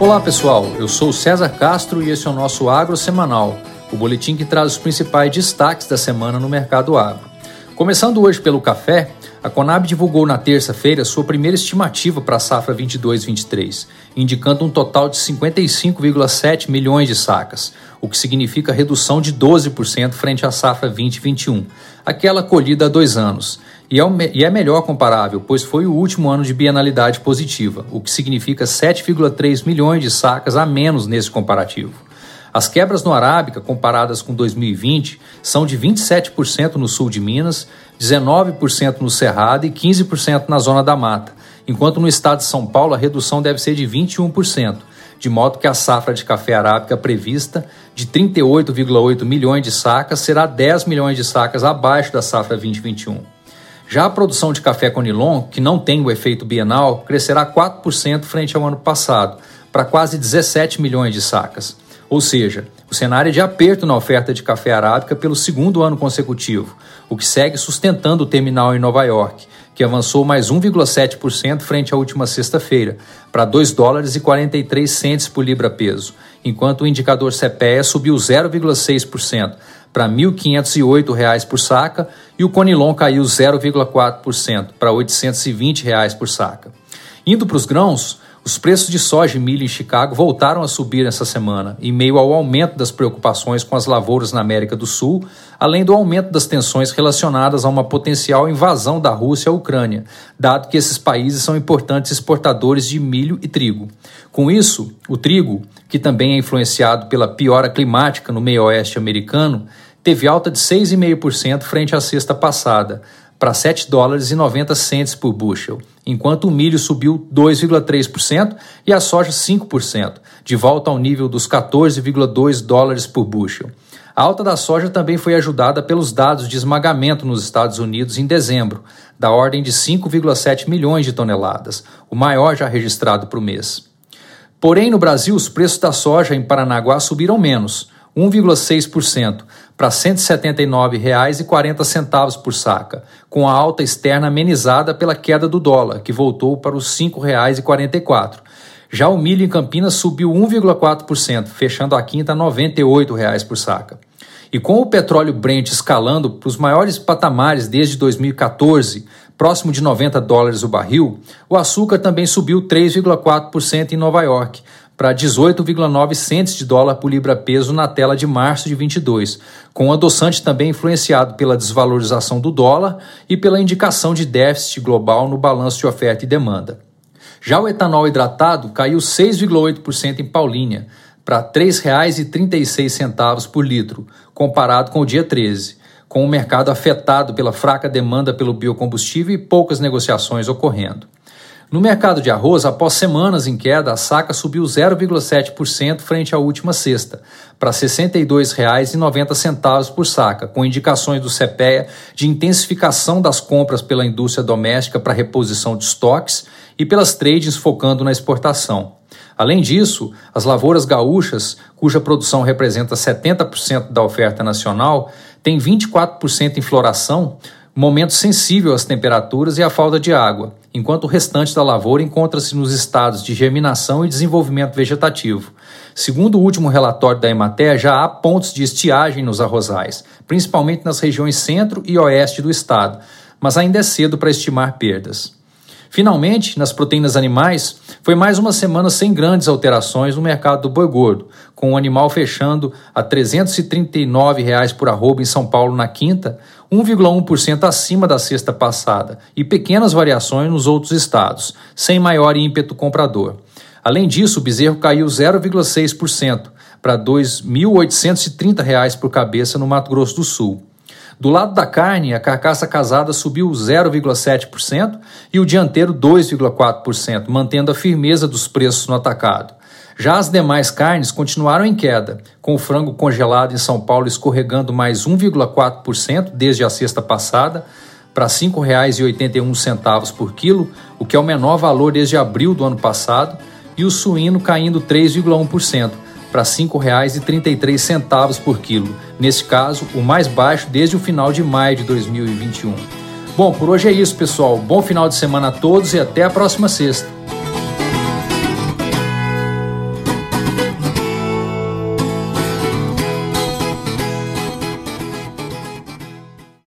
Olá pessoal, eu sou César Castro e esse é o nosso Agro Semanal, o boletim que traz os principais destaques da semana no mercado agro. Começando hoje pelo café, a Conab divulgou na terça-feira sua primeira estimativa para a safra 22-23, indicando um total de 55,7 milhões de sacas, o que significa redução de 12% frente à safra 2021, aquela colhida há dois anos, e é, e é melhor comparável, pois foi o último ano de bienalidade positiva, o que significa 7,3 milhões de sacas a menos nesse comparativo. As quebras no Arábica, comparadas com 2020, são de 27% no sul de Minas, 19% no Cerrado e 15% na Zona da Mata, enquanto no estado de São Paulo a redução deve ser de 21%, de modo que a safra de café arábica prevista, de 38,8 milhões de sacas, será 10 milhões de sacas abaixo da safra 2021. Já a produção de café Conilon, que não tem o efeito bienal, crescerá 4% frente ao ano passado, para quase 17 milhões de sacas. Ou seja, o cenário é de aperto na oferta de café arábica pelo segundo ano consecutivo, o que segue sustentando o terminal em Nova York, que avançou mais 1,7% frente à última sexta-feira, para 2 dólares e 43 centes por libra peso, enquanto o indicador CPE subiu 0,6%, para R$ 1.508 por saca e o Conilon caiu 0,4% para 820 reais por saca. Indo para os grãos, os preços de soja e milho em Chicago voltaram a subir essa semana, em meio ao aumento das preocupações com as lavouras na América do Sul, além do aumento das tensões relacionadas a uma potencial invasão da Rússia à Ucrânia, dado que esses países são importantes exportadores de milho e trigo. Com isso, o trigo, que também é influenciado pela piora climática no meio-oeste americano, teve alta de 6,5% frente à sexta passada, para 7 dólares e 90 centes por bushel, enquanto o milho subiu 2,3% e a soja 5%, de volta ao nível dos 14,2 dólares por bushel. A alta da soja também foi ajudada pelos dados de esmagamento nos Estados Unidos em dezembro, da ordem de 5,7 milhões de toneladas, o maior já registrado para o mês. Porém, no Brasil, os preços da soja em Paranaguá subiram menos, 1,6%, para R$ 179,40 por saca, com a alta externa amenizada pela queda do dólar, que voltou para os R$ 5,44. Já o milho em Campinas subiu 1,4%, fechando a quinta a R$ 98,00 por saca. E com o petróleo Brent escalando para os maiores patamares desde 2014, próximo de 90 dólares o barril, o açúcar também subiu 3,4% em Nova York, para 18,9 centes de dólar por libra-peso na tela de março de 22, com o adoçante também influenciado pela desvalorização do dólar e pela indicação de déficit global no balanço de oferta e demanda. Já o etanol hidratado caiu 6,8% em Paulínia, para R$ 3,36 por litro, comparado com o dia 13, com o mercado afetado pela fraca demanda pelo biocombustível e poucas negociações ocorrendo. No mercado de arroz, após semanas em queda, a saca subiu 0,7% frente à última sexta, para R$ 62,90 por saca, com indicações do CPEA de intensificação das compras pela indústria doméstica para reposição de estoques e pelas trades focando na exportação. Além disso, as lavouras gaúchas, cuja produção representa 70% da oferta nacional, têm 24% em floração, momento sensível às temperaturas e à falta de água, enquanto o restante da lavoura encontra-se nos estados de germinação e desenvolvimento vegetativo. Segundo o último relatório da Emater, já há pontos de estiagem nos arrozais, principalmente nas regiões centro e oeste do estado, mas ainda é cedo para estimar perdas. Finalmente, nas proteínas animais, foi mais uma semana sem grandes alterações no mercado do boi gordo, com o animal fechando a 339 reais por arroba em São Paulo na quinta, 1,1% acima da sexta passada, e pequenas variações nos outros estados, sem maior ímpeto comprador. Além disso, o bezerro caiu 0,6% para R$ 2.830 por cabeça no Mato Grosso do Sul. Do lado da carne, a carcaça casada subiu 0,7% e o dianteiro 2,4%, mantendo a firmeza dos preços no atacado. Já as demais carnes continuaram em queda, com o frango congelado em São Paulo escorregando mais 1,4% desde a sexta passada para R$ 5,81 por quilo, o que é o menor valor desde abril do ano passado, e o suíno caindo 3,1% para R$ 5,33 por quilo, nesse caso, o mais baixo desde o final de maio de 2021. Bom, por hoje é isso, pessoal. Bom final de semana a todos e até a próxima sexta.